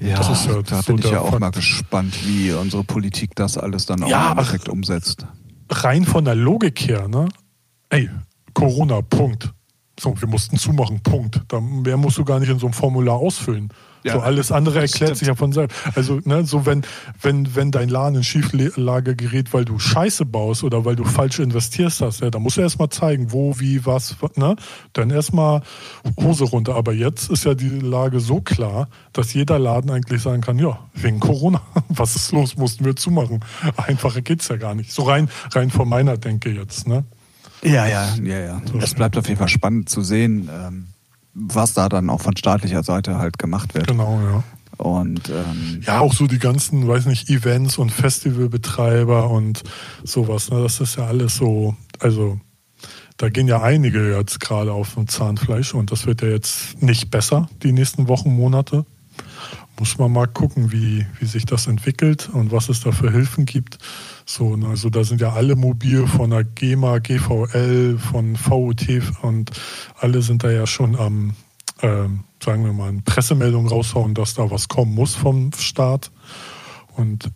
Ja, ja da so bin ich ja auch Fakt. mal gespannt, wie unsere Politik das alles dann auch ja, direkt umsetzt. Rein von der Logik her, ne? Ey, Corona, Punkt. So, wir mussten zumachen, Punkt. Da, mehr musst du gar nicht in so einem Formular ausfüllen. Ja, so alles andere erklärt sich ja von selbst. Also, ne, so wenn, wenn, wenn dein Laden in Schieflage gerät, weil du Scheiße baust oder weil du falsch investierst hast, ja, dann musst du erstmal zeigen, wo, wie, was, ne? Dann erstmal Hose runter. Aber jetzt ist ja die Lage so klar, dass jeder Laden eigentlich sagen kann, ja, wegen Corona, was ist los, mussten wir zumachen. Einfacher geht's ja gar nicht. So rein, rein von meiner Denke jetzt, ne? Ja, ja, ja, ja. Es bleibt auf jeden Fall spannend zu sehen. Ähm was da dann auch von staatlicher Seite halt gemacht wird. Genau, ja. Und ähm, ja, auch so die ganzen, weiß nicht, Events und Festivalbetreiber und sowas. Ne? Das ist ja alles so, also da gehen ja einige jetzt gerade auf dem Zahnfleisch und das wird ja jetzt nicht besser die nächsten Wochen, Monate muss man mal gucken, wie, wie sich das entwickelt und was es da für Hilfen gibt. So, also da sind ja alle mobil von der GEMA, GVL, von VUT und alle sind da ja schon am, äh, sagen wir mal, eine Pressemeldung raushauen, dass da was kommen muss vom Staat. Und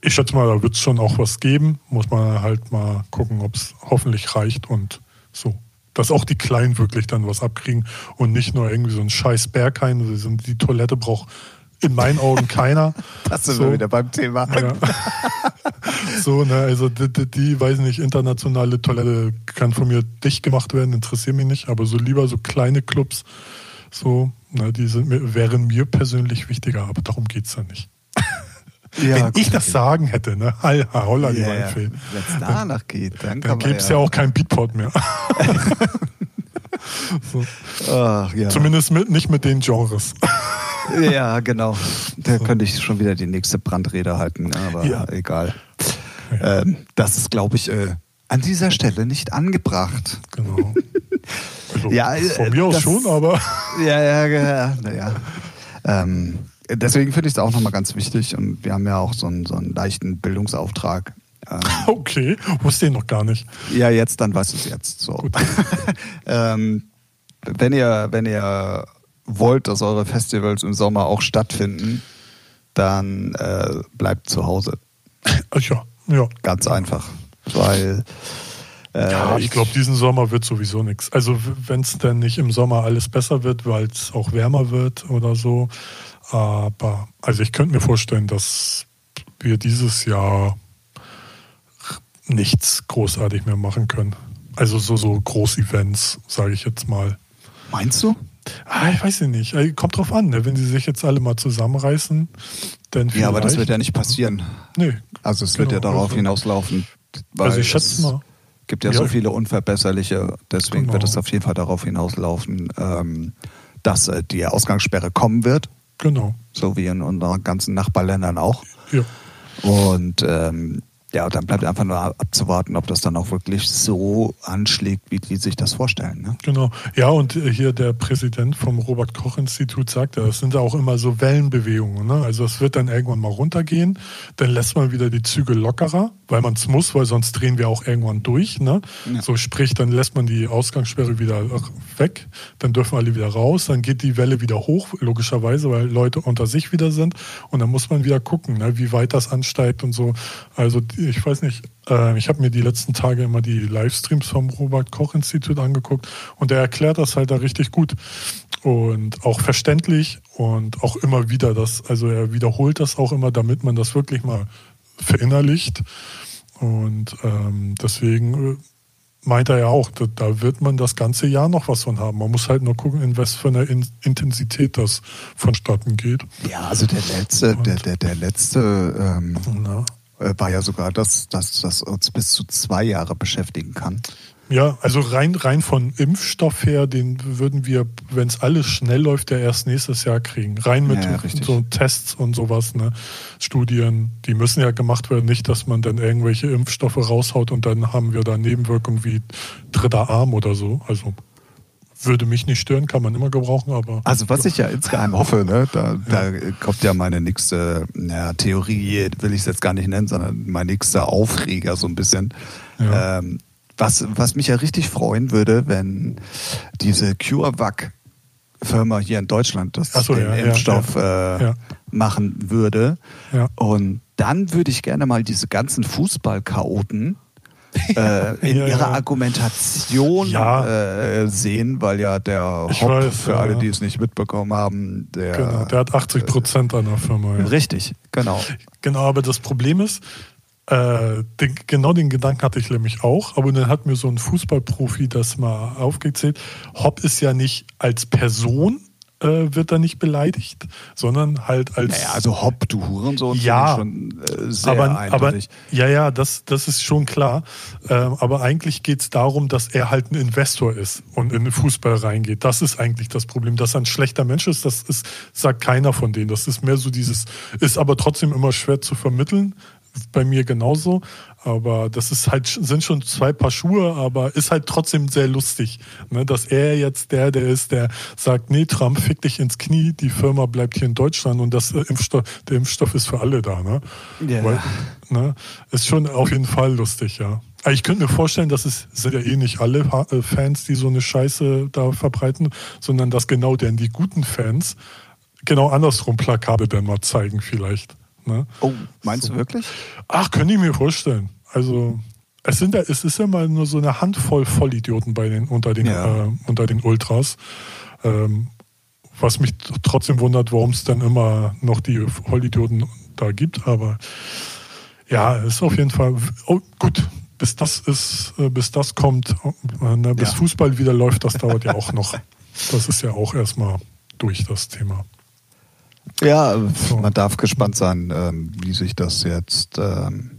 ich schätze mal, da wird es schon auch was geben. Muss man halt mal gucken, ob es hoffentlich reicht und so dass auch die Kleinen wirklich dann was abkriegen und nicht nur irgendwie so ein scheiß Berghain. Die Toilette braucht in meinen Augen keiner. Das sind so. wir wieder beim Thema. Ja. so, ne, also die, die, die, weiß nicht, internationale Toilette kann von mir dicht gemacht werden, interessiert mich nicht, aber so lieber so kleine Clubs, so, ne, die sind, wären mir persönlich wichtiger, aber darum geht es ja nicht. Ja, Wenn ich das sagen hätte, ne? Holla, holla, yeah. Wenn es danach geht, dann, dann gäbe es ja. ja auch kein Beatport mehr. so. Ach, ja. Zumindest mit, nicht mit den Genres. Ja, genau. Da könnte ich schon wieder die nächste Brandrede halten, aber ja. egal. Ähm, das ist, glaube ich, äh, an dieser Stelle nicht angebracht. Genau. Also ja, äh, von mir aus das, schon, aber. Ja, ja, ja. Naja. Ähm, deswegen finde ich es auch nochmal ganz wichtig und wir haben ja auch so einen, so einen leichten Bildungsauftrag. Ähm, okay, wusste ich noch gar nicht. Ja, jetzt, dann weißt du es jetzt. So. ähm, wenn ihr, wenn ihr wollt, dass eure Festivals im Sommer auch stattfinden, dann äh, bleibt zu Hause. Ja, ja. Ganz einfach. Weil Äh, ja, ich glaube, diesen Sommer wird sowieso nichts. Also wenn es dann nicht im Sommer alles besser wird, weil es auch wärmer wird oder so. Aber also ich könnte mir vorstellen, dass wir dieses Jahr nichts großartig mehr machen können. Also so, so Groß-Events, sage ich jetzt mal. Meinst du? Ah, ich weiß nicht. Äh, kommt drauf an, ne? wenn sie sich jetzt alle mal zusammenreißen, dann Ja, aber das wird ja nicht passieren. Nee. Also es genau, wird ja darauf also, hinauslaufen. also ich schätze mal. Es gibt ja, ja, so viele Unverbesserliche, deswegen genau. wird es auf jeden Fall darauf hinauslaufen, ähm, dass äh, die Ausgangssperre kommen wird. Genau. So wie in unseren ganzen Nachbarländern auch. Ja. Und ähm, ja, dann bleibt einfach nur abzuwarten, ob das dann auch wirklich so anschlägt, wie die sich das vorstellen. Ne? Genau. Ja, und hier der Präsident vom Robert-Koch-Institut sagt, das sind ja auch immer so Wellenbewegungen. Ne? Also es wird dann irgendwann mal runtergehen, dann lässt man wieder die Züge lockerer, weil man es muss, weil sonst drehen wir auch irgendwann durch. Ne? Ja. So sprich, dann lässt man die Ausgangssperre wieder weg, dann dürfen alle wieder raus, dann geht die Welle wieder hoch, logischerweise, weil Leute unter sich wieder sind. Und dann muss man wieder gucken, ne, wie weit das ansteigt und so. Also ich weiß nicht, äh, ich habe mir die letzten Tage immer die Livestreams vom Robert Koch Institut angeguckt und er erklärt das halt da richtig gut und auch verständlich und auch immer wieder das, also er wiederholt das auch immer, damit man das wirklich mal verinnerlicht. Und ähm, deswegen äh, meint er ja auch, da, da, wird man das ganze Jahr noch was von haben. Man muss halt nur gucken, in was für einer in Intensität das vonstatten geht. Ja, also der letzte, der, der, der letzte ähm, äh, war ja sogar, dass das, das uns bis zu zwei Jahre beschäftigen kann. Ja, also rein, rein von Impfstoff her, den würden wir, wenn es alles schnell läuft, ja erst nächstes Jahr kriegen. Rein mit ja, so Tests und sowas, ne? Studien, die müssen ja gemacht werden. Nicht, dass man dann irgendwelche Impfstoffe raushaut und dann haben wir da Nebenwirkungen wie dritter Arm oder so. Also würde mich nicht stören, kann man immer gebrauchen, aber. Also was ich ja insgeheim hoffe, ne, da, ja. da kommt ja meine nächste ja, Theorie, will ich es jetzt gar nicht nennen, sondern mein nächster Aufreger so ein bisschen. Ja. Ähm, was, was mich ja richtig freuen würde, wenn diese CureVac Firma hier in Deutschland das so, den ja, Impfstoff Äh, machen würde. Und dann würde ich gerne mal diese ganzen Fußballchaoten äh, in ja, ihrer ja. Argumentation ja. äh, sehen, weil ja der Hopp, weiß, für alle, die es nicht mitbekommen haben, der, genau, der hat 80 Prozent an der Firma. Richtig, genau. Genau, aber das Problem ist, äh, den, genau den Gedanken hatte ich nämlich auch, aber dann hat mir so ein Fußballprofi das mal aufgezählt. Hopp ist ja nicht als Person äh, wird da nicht beleidigt, sondern halt als. Naja, also Hopp, du Hurensohn, ja, schon äh, sehr aber, eindeutig. Aber, ja, ja, das, das ist schon klar. Ähm, aber eigentlich geht es darum, dass er halt ein Investor ist und in den Fußball reingeht. Das ist eigentlich das Problem. Dass er ein schlechter Mensch ist, das ist, sagt keiner von denen. Das ist mehr so dieses, ist aber trotzdem immer schwer zu vermitteln bei mir genauso. Aber das ist halt, sind schon zwei Paar Schuhe, aber ist halt trotzdem sehr lustig, ne? dass er jetzt der, der ist, der sagt, nee, Trump, fick dich ins Knie, die Firma bleibt hier in Deutschland und das Impfstoff, der Impfstoff ist für alle da. Ne? Yeah. Weil, ne? Ist schon auf jeden Fall lustig, ja. Ich könnte mir vorstellen, dass es sind ja eh nicht alle äh, Fans, die so eine Scheiße da verbreiten, sondern dass genau denn die guten Fans genau andersrum Plakate dann mal zeigen vielleicht. Ne? Oh, meinst so. du wirklich? Ach, könnte ich mir vorstellen. Also es sind ja, es ist ja mal nur so eine Handvoll Vollidioten bei den unter den ja. äh, unter den Ultras. Ähm, was mich trotzdem wundert, warum es dann immer noch die Vollidioten da gibt. Aber ja, ist auf jeden Fall oh, gut. Bis das ist, äh, bis das kommt, äh, ne, bis ja. Fußball wieder läuft, das dauert ja auch noch. Das ist ja auch erstmal durch das Thema. Ja, man darf gespannt sein, ähm, wie sich das jetzt ähm,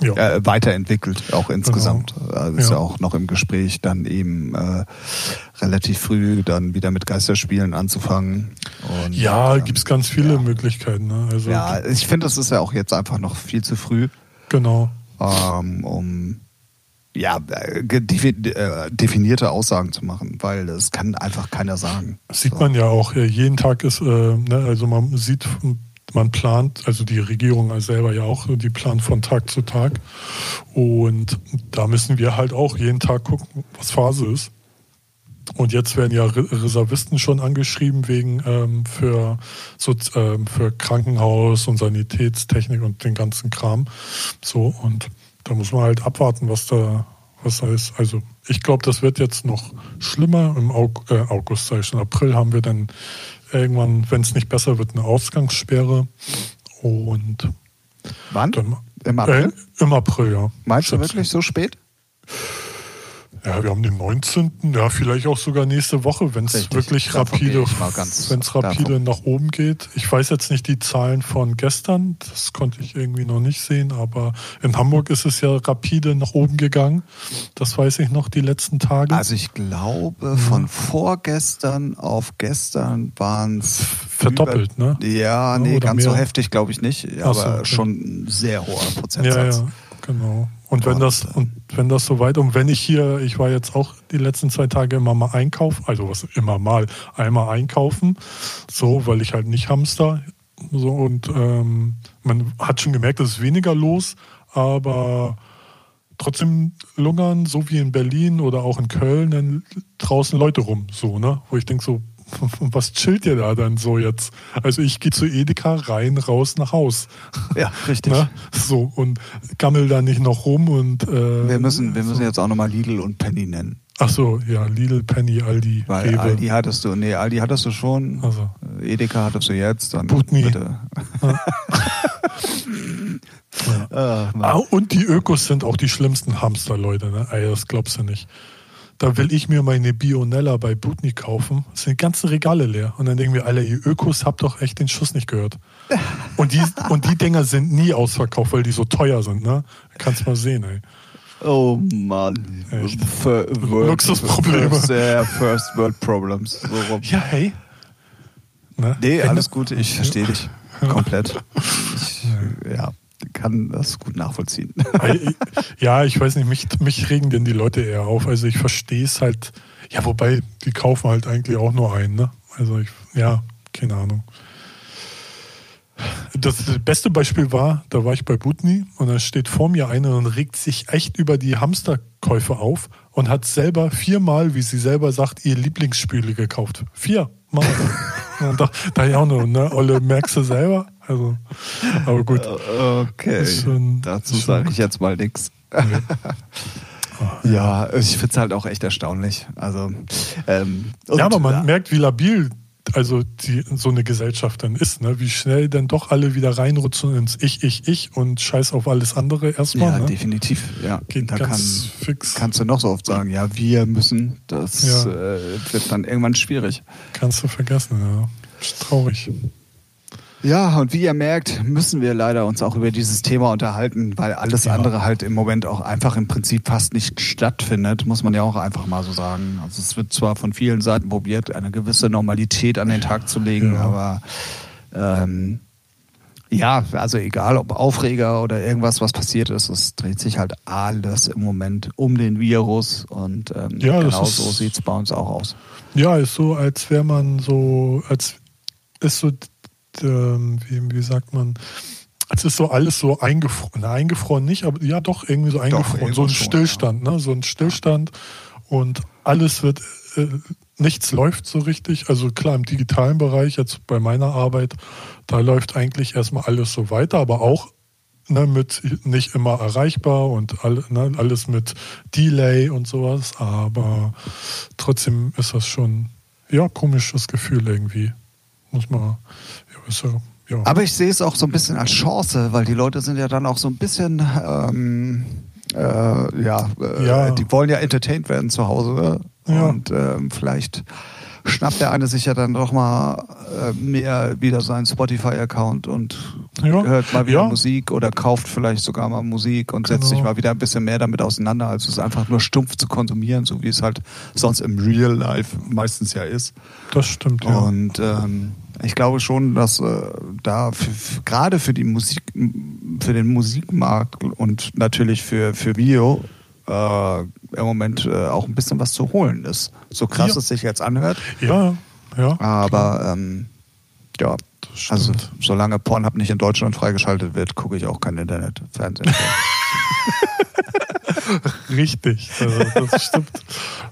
ja. äh, weiterentwickelt, auch insgesamt. Genau. Also ist ja. ja. auch noch im Gespräch, dann eben äh, relativ früh dann wieder mit Geisterspielen anzufangen. Und, ja, ähm, gibt es ganz viele ja. Möglichkeiten. Ne? Also, ja, ich finde, das ist ja auch jetzt einfach noch viel zu früh. Genau. Ähm, um ja, äh, äh, definierte Aussagen zu machen, weil das kann einfach keiner sagen. Das sieht so. man ja auch. Jeden Tag ist, äh, ne, also man sieht, man plant, also die Regierung selber ja auch, die plant von Tag zu Tag. Und da müssen wir halt auch jeden Tag gucken, was Phase ist. Und jetzt werden ja Reservisten schon angeschrieben wegen ähm, für, so, ähm, für Krankenhaus und Sanitätstechnik und den ganzen Kram. So und da muss man halt abwarten, was da, Was heißt, also ich glaube, das wird jetzt noch schlimmer. Im August, äh, August sag ich April haben wir dann irgendwann, wenn es nicht besser wird, eine Ausgangssperre. Und wann? Dann, Im April? Äh, Im April, ja. Meinst du wirklich so spät? Ja, wir haben den 19. Ja, vielleicht auch sogar nächste Woche, wenn es wirklich rapide, wenn es rapide davon. nach oben geht. Ich weiß jetzt nicht die Zahlen von gestern, das konnte ich irgendwie noch nicht sehen, aber in Hamburg ist es ja rapide nach oben gegangen. Das weiß ich noch die letzten Tage. Also ich glaube, von vorgestern auf gestern waren es verdoppelt, über, ne? Ja, nee, Oder ganz mehr. so heftig glaube ich nicht, aber so, okay. schon ein sehr hoher Prozentsatz. Ja, ja, genau. Und wenn das, und wenn das so weit, und wenn ich hier, ich war jetzt auch die letzten zwei Tage immer mal einkaufen, also was immer mal, einmal einkaufen, so, weil ich halt nicht Hamster, so, und ähm, man hat schon gemerkt, es ist weniger los, aber trotzdem lungern, so wie in Berlin oder auch in Köln, dann draußen Leute rum, so, ne, wo ich denke so, was chillt ihr da dann so jetzt? Also ich gehe zu Edeka rein, raus nach Haus. Ja, richtig. Na? So und gammel da nicht noch rum und äh, wir müssen, wir müssen so. jetzt auch nochmal Lidl und Penny nennen. Ach so, ja, Lidl, Penny, Aldi, Weil Rewe. Aldi hattest du, nee, Aldi hattest du schon. Also. Edeka hattest du jetzt, dann Butni. bitte. Ja. ja. ah, und die Ökos sind auch die schlimmsten Hamster, Leute. Ne? Ey, das glaubst du nicht da will ich mir meine Bionella bei Butni kaufen. Es sind ganze Regale leer. Und dann denken wir alle, ihr Ökos habt doch echt den Schuss nicht gehört. Und die, und die Dinger sind nie ausverkauft, weil die so teuer sind. Ne? Kannst mal sehen, ey. Oh Mann. Luxusprobleme. Sehr First World Problems. So ja, hey. Ne? Nee, alles gut, ich verstehe dich. Komplett. Ich, ja kann das gut nachvollziehen. Ja, ich weiß nicht, mich, mich regen denn die Leute eher auf. Also ich verstehe es halt. Ja, wobei, die kaufen halt eigentlich auch nur einen, ne? Also ich, ja, keine Ahnung. Das beste Beispiel war, da war ich bei Butni und da steht vor mir einer und regt sich echt über die Hamsterkäufe auf und hat selber viermal, wie sie selber sagt, ihr Lieblingsspüle gekauft. Viermal. und da, da ja auch noch, ne? Olle, merkst du selber? Also, aber gut. Okay. Schon, Dazu sage ich jetzt mal nichts. Ja, ich finde es halt auch echt erstaunlich. Also, ähm, ja, aber man ja. merkt, wie labil also die, so eine Gesellschaft dann ist, ne? wie schnell dann doch alle wieder reinrutschen ins Ich, Ich, Ich und scheiß auf alles andere erstmal. Ja, ne? definitiv. Ja. Geht da ganz kann, fix. kannst du noch so oft sagen, ja, wir müssen. Das ja. äh, wird dann irgendwann schwierig. Kannst du vergessen, ja. Traurig. Ja, und wie ihr merkt, müssen wir leider uns auch über dieses Thema unterhalten, weil alles ja. andere halt im Moment auch einfach im Prinzip fast nicht stattfindet, muss man ja auch einfach mal so sagen. Also es wird zwar von vielen Seiten probiert, eine gewisse Normalität an den Tag zu legen, ja. aber ähm, ja, also egal ob Aufreger oder irgendwas, was passiert ist, es dreht sich halt alles im Moment um den Virus und ähm, ja, genau so sieht es bei uns auch aus. Ja, ist so, als wäre man so, als ist so ähm, wie, wie sagt man, es ist so alles so eingefroren, eingefroren nicht, aber ja doch irgendwie so eingefroren, doch, so ein Stillstand, ja. ne? so ein Stillstand und alles wird, äh, nichts läuft so richtig. Also klar im digitalen Bereich, jetzt bei meiner Arbeit, da läuft eigentlich erstmal alles so weiter, aber auch ne, mit nicht immer erreichbar und all, ne, alles mit Delay und sowas, aber trotzdem ist das schon, ja, komisches Gefühl irgendwie. Muss man, so, ja. Aber ich sehe es auch so ein bisschen als Chance, weil die Leute sind ja dann auch so ein bisschen, ähm, äh, ja, äh, ja, die wollen ja entertained werden zu Hause. Ja. Und ähm, vielleicht schnappt der eine sich ja dann doch mal äh, mehr wieder seinen Spotify-Account und ja. hört mal wieder ja. Musik oder kauft vielleicht sogar mal Musik und genau. setzt sich genau. mal wieder ein bisschen mehr damit auseinander, als es einfach nur stumpf zu konsumieren, so wie es halt sonst im Real Life meistens ja ist. Das stimmt, ja. Und ähm, ich glaube schon, dass äh, da gerade für die Musik, für den Musikmarkt und natürlich für, für Video äh, im Moment äh, auch ein bisschen was zu holen ist. So krass ja. es sich jetzt anhört. Ja, ja. Aber ähm, ja, also solange Pornhub nicht in Deutschland freigeschaltet wird, gucke ich auch kein Internet, Fernsehen. Richtig, also das stimmt.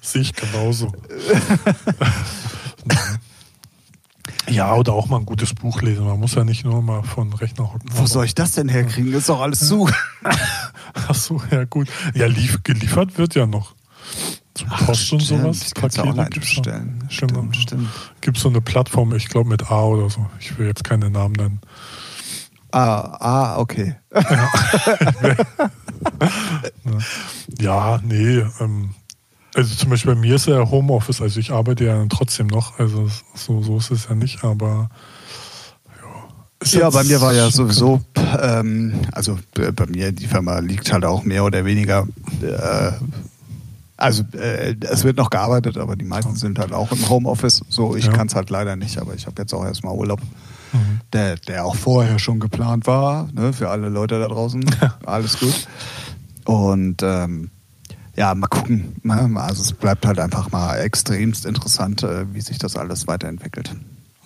Sehe ich genauso. Ja, oder auch mal ein gutes Buch lesen. Man muss ja nicht nur mal von Rechner hocken. Wo soll ich das denn herkriegen? Ist doch alles zu. Ach so, ja gut. Ja, lief, geliefert wird ja noch. Zum Ach, Post stimmt. und sowas. Kannst du online bestellen. Stimmt, genau. stimmt. Gibt so eine Plattform, ich glaube mit A oder so. Ich will jetzt keine Namen nennen. Ah, ah, okay. ja, nee. Ähm, also zum Beispiel bei mir ist ja Homeoffice, also ich arbeite ja trotzdem noch, also so, so ist es ja nicht, aber ja. Ja, bei mir war ja sowieso, ähm, also bei mir, die Firma liegt halt auch mehr oder weniger, äh, also äh, es wird noch gearbeitet, aber die meisten sind halt auch im Homeoffice. So, ich ja. kann es halt leider nicht, aber ich habe jetzt auch erstmal Urlaub, mhm. der, der auch vorher schon geplant war, ne, für alle Leute da draußen. Alles gut. Und ähm, ja, mal gucken. Also es bleibt halt einfach mal extremst interessant, äh, wie sich das alles weiterentwickelt.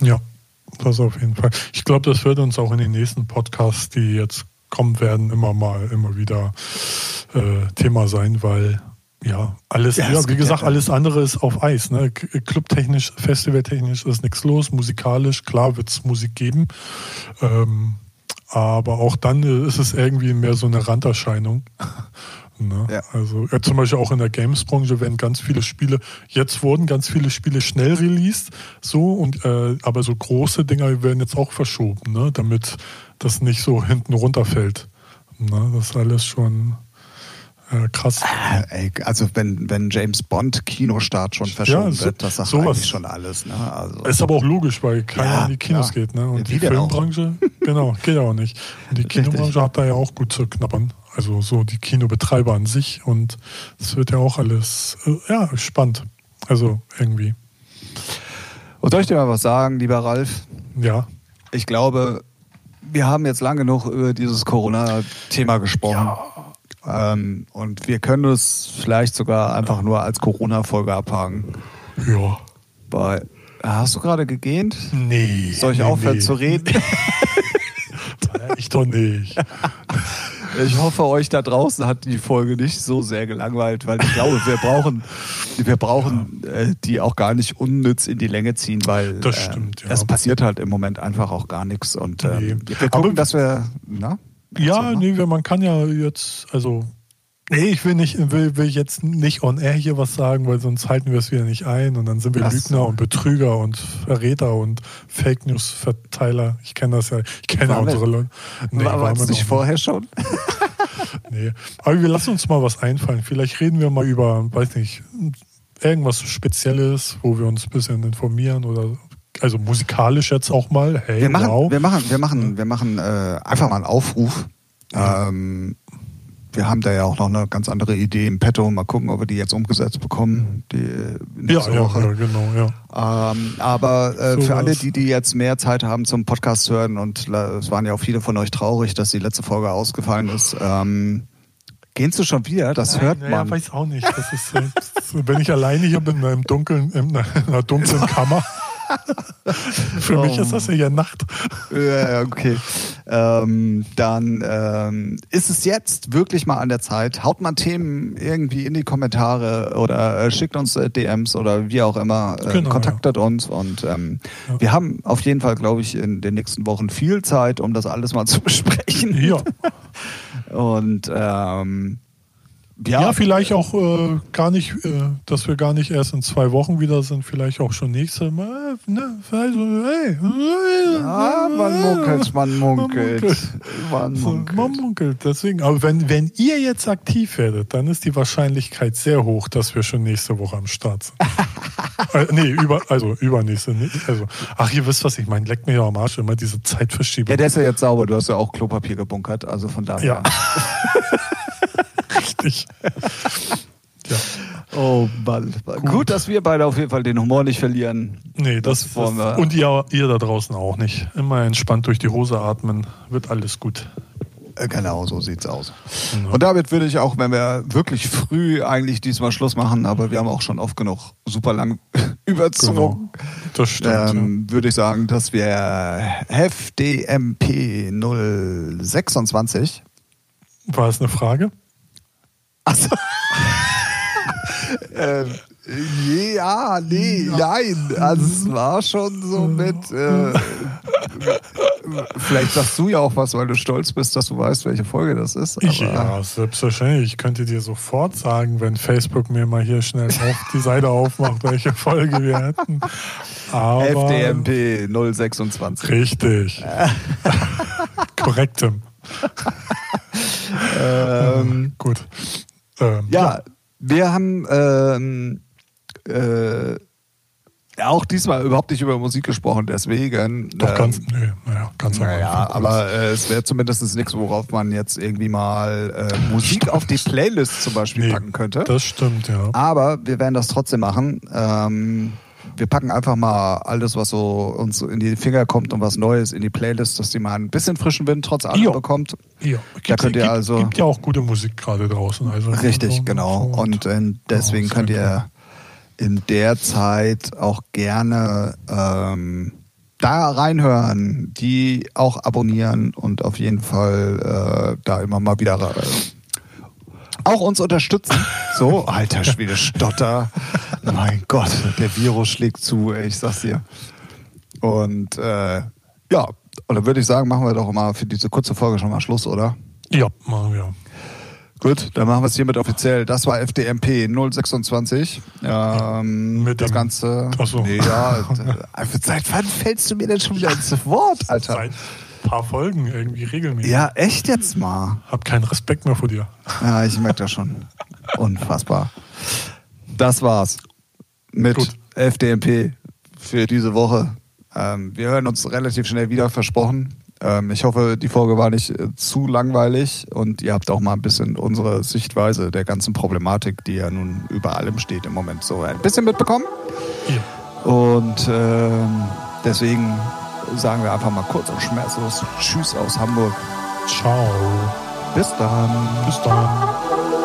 Ja, das auf jeden Fall. Ich glaube, das wird uns auch in den nächsten Podcasts, die jetzt kommen werden, immer mal, immer wieder äh, Thema sein, weil ja, alles, ja, ja wie gesagt, ja. alles andere ist auf Eis. Ne? Clubtechnisch, festivaltechnisch ist nichts los, musikalisch, klar wird es Musik geben. Ähm, aber auch dann ist es irgendwie mehr so eine Randerscheinung. Ne? Ja. Also ja, zum Beispiel auch in der Games-Branche werden ganz viele Spiele, jetzt wurden ganz viele Spiele schnell released, so und äh, aber so große Dinger werden jetzt auch verschoben, ne? damit das nicht so hinten runterfällt. Ne? Das ist alles schon äh, krass. Äh, also wenn, wenn James Bond Kinostart schon verschoben ja, so, wird, das sagt sowas. eigentlich schon alles. Ne? Also ist aber auch logisch, weil keiner ja, in die Kinos ja. geht. Ne? Und die Filmbranche, genau, geht ja auch nicht. Und die Kinobranche hat da ja auch gut zu knabbern. Also so die Kinobetreiber an sich und es wird ja auch alles äh, ja, spannend. Also irgendwie. Und soll ich dir mal was sagen, lieber Ralf? Ja. Ich glaube, wir haben jetzt lange genug über dieses Corona-Thema gesprochen. Ja. Ähm, und wir können es vielleicht sogar einfach nur als Corona-Folge abhaken. Ja. Weil, hast du gerade gegähnt? Nee. Soll ich nee, aufhören nee. zu reden? ich doch nicht. Ich hoffe, euch da draußen hat die Folge nicht so sehr gelangweilt, weil ich glaube, wir brauchen, wir brauchen äh, die auch gar nicht unnütz in die Länge ziehen, weil das äh, stimmt, ja. es passiert halt im Moment einfach auch gar nichts. Und äh, nee. wir gucken, Aber, dass wir. Na? Ja, nee, man kann ja jetzt, also Nee, ich will nicht, will, will jetzt nicht on air hier was sagen, weil sonst halten wir es wieder nicht ein und dann sind wir Ach Lügner so. und Betrüger und Verräter und Fake News Verteiler. Ich kenne das ja, ich kenne unsere Leute. Nee, war, war nicht vorher schon? nee, aber wir lassen uns mal was einfallen. Vielleicht reden wir mal über, weiß nicht, irgendwas Spezielles, wo wir uns ein bisschen informieren oder also musikalisch jetzt auch mal. Hey, wir machen, wow. wir machen, wir machen, wir machen äh, einfach mal einen Aufruf. Ja. Ähm, wir haben da ja auch noch eine ganz andere Idee im Petto. Mal gucken, ob wir die jetzt umgesetzt bekommen. Die ja, ja, ja, genau, ja. Ähm, aber äh, so für alle, die, die jetzt mehr Zeit haben zum Podcast zu hören, und es waren ja auch viele von euch traurig, dass die letzte Folge ausgefallen ist, ähm, Gehst du schon wieder? Das hört man. Ja, weiß auch nicht. Das ist, äh, wenn ich alleine hier bin in einem dunklen, in einer dunklen Kammer. Für mich ist das ja Nacht. Ja, okay. Ähm, dann ähm, ist es jetzt wirklich mal an der Zeit. Haut mal Themen irgendwie in die Kommentare oder äh, schickt uns äh, DMs oder wie auch immer. Äh, genau, kontaktet ja. uns und ähm, ja. wir haben auf jeden Fall, glaube ich, in den nächsten Wochen viel Zeit, um das alles mal zu besprechen. Ja. und ähm, ja, ja, vielleicht auch äh, gar nicht, äh, dass wir gar nicht erst in zwei Wochen wieder sind, vielleicht auch schon nächste Mal. Ne? Also, hey, ja, man munkelt, man munkelt. Man munkelt. Man munkelt. Deswegen, aber wenn, wenn ihr jetzt aktiv werdet, dann ist die Wahrscheinlichkeit sehr hoch, dass wir schon nächste Woche am Start sind. äh, nee, über, also übernächste. Also, ach, ihr wisst, was ich meine. Leckt mir ja am Arsch immer diese Zeitverschiebung. Ja, der ist ja jetzt sauber. Du hast ja auch Klopapier gebunkert. Also von daher. Ja. Richtig. ja. Oh Mann. Gut. Gut. dass wir beide auf jeden Fall den Humor nicht verlieren. Nee, das, das wollen wir. Und ihr, ihr da draußen auch nicht. Immer entspannt durch die Hose atmen, wird alles gut. Äh, genau, so sieht's aus. Ja. Und damit würde ich auch, wenn wir wirklich früh eigentlich diesmal Schluss machen, aber wir haben auch schon oft genug super lang überzogen. Genau. Ähm. Würde ich sagen, dass wir FDMP 026. War es eine Frage? Achso. ähm, ja, nee, nein. Also es war schon so mit, äh, vielleicht sagst du ja auch was, weil du stolz bist, dass du weißt, welche Folge das ist. Ich, ja, selbstverständlich. Ich könnte dir sofort sagen, wenn Facebook mir mal hier schnell auf die Seite aufmacht, welche Folge wir hätten. Aber FDMP 026. Richtig. Korrektem. ähm, Gut. Ähm, ja, ja, wir haben ähm, äh, auch diesmal überhaupt nicht über Musik gesprochen, deswegen. Doch, ähm, ganz, nee, naja, ganz naja, aber äh, es wäre zumindest nichts, worauf man jetzt irgendwie mal äh, Musik auf die Playlist zum Beispiel nee, packen könnte. Das stimmt, ja. Aber wir werden das trotzdem machen. Ähm, wir packen einfach mal alles, was so uns in die Finger kommt und was Neues in die Playlist, dass die mal ein bisschen frischen Wind trotz allem bekommt. Ja, da könnt ihr gibt, also gibt ja auch gute Musik gerade draußen. Also richtig, so, genau. Und, und deswegen könnt ihr in der Zeit auch gerne ähm, da reinhören, die auch abonnieren und auf jeden Fall äh, da immer mal wieder äh, auch uns unterstützen. So, alter Schwede, Stotter. mein Gott, der Virus schlägt zu, ey, ich sag's dir. Und äh, ja, und dann würde ich sagen, machen wir doch mal für diese kurze Folge schon mal Schluss, oder? Ja, machen wir. Gut, dann machen wir es hiermit offiziell. Das war FDMP 026. Ähm, Mit das Ganze. Achso. Nee, ja, seit wann fällst du mir denn schon wieder ins Wort, Alter? Seit paar Folgen irgendwie regelmäßig. Ja, echt jetzt mal. Hab keinen Respekt mehr vor dir. Ja, ich merke das schon. Unfassbar. Das war's mit Gut. FDMP für diese Woche. Ähm, wir hören uns relativ schnell wieder, versprochen. Ähm, ich hoffe, die Folge war nicht äh, zu langweilig und ihr habt auch mal ein bisschen unsere Sichtweise der ganzen Problematik, die ja nun über allem steht im Moment, so ein bisschen mitbekommen. Ja. Und ähm, deswegen sagen wir einfach mal kurz und schmerzlos Tschüss aus Hamburg. Ciao. Bis dann. Bis dann.